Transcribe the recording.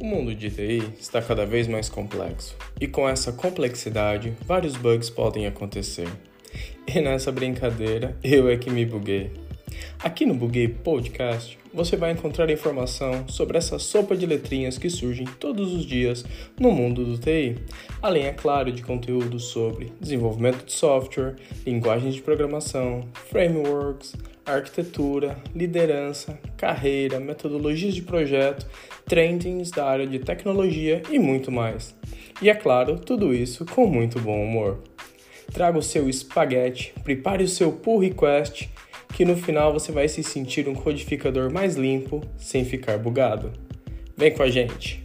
O mundo de TI está cada vez mais complexo, e com essa complexidade, vários bugs podem acontecer. E nessa brincadeira, eu é que me buguei. Aqui no Buguei Podcast, você vai encontrar informação sobre essa sopa de letrinhas que surgem todos os dias no mundo do TI, além, é claro, de conteúdo sobre desenvolvimento de software, linguagens de programação, frameworks, arquitetura, liderança, carreira, metodologias de projeto, trendings da área de tecnologia e muito mais. E é claro, tudo isso com muito bom humor. Traga o seu espaguete, prepare o seu pull request, que no final você vai se sentir um codificador mais limpo sem ficar bugado. Vem com a gente!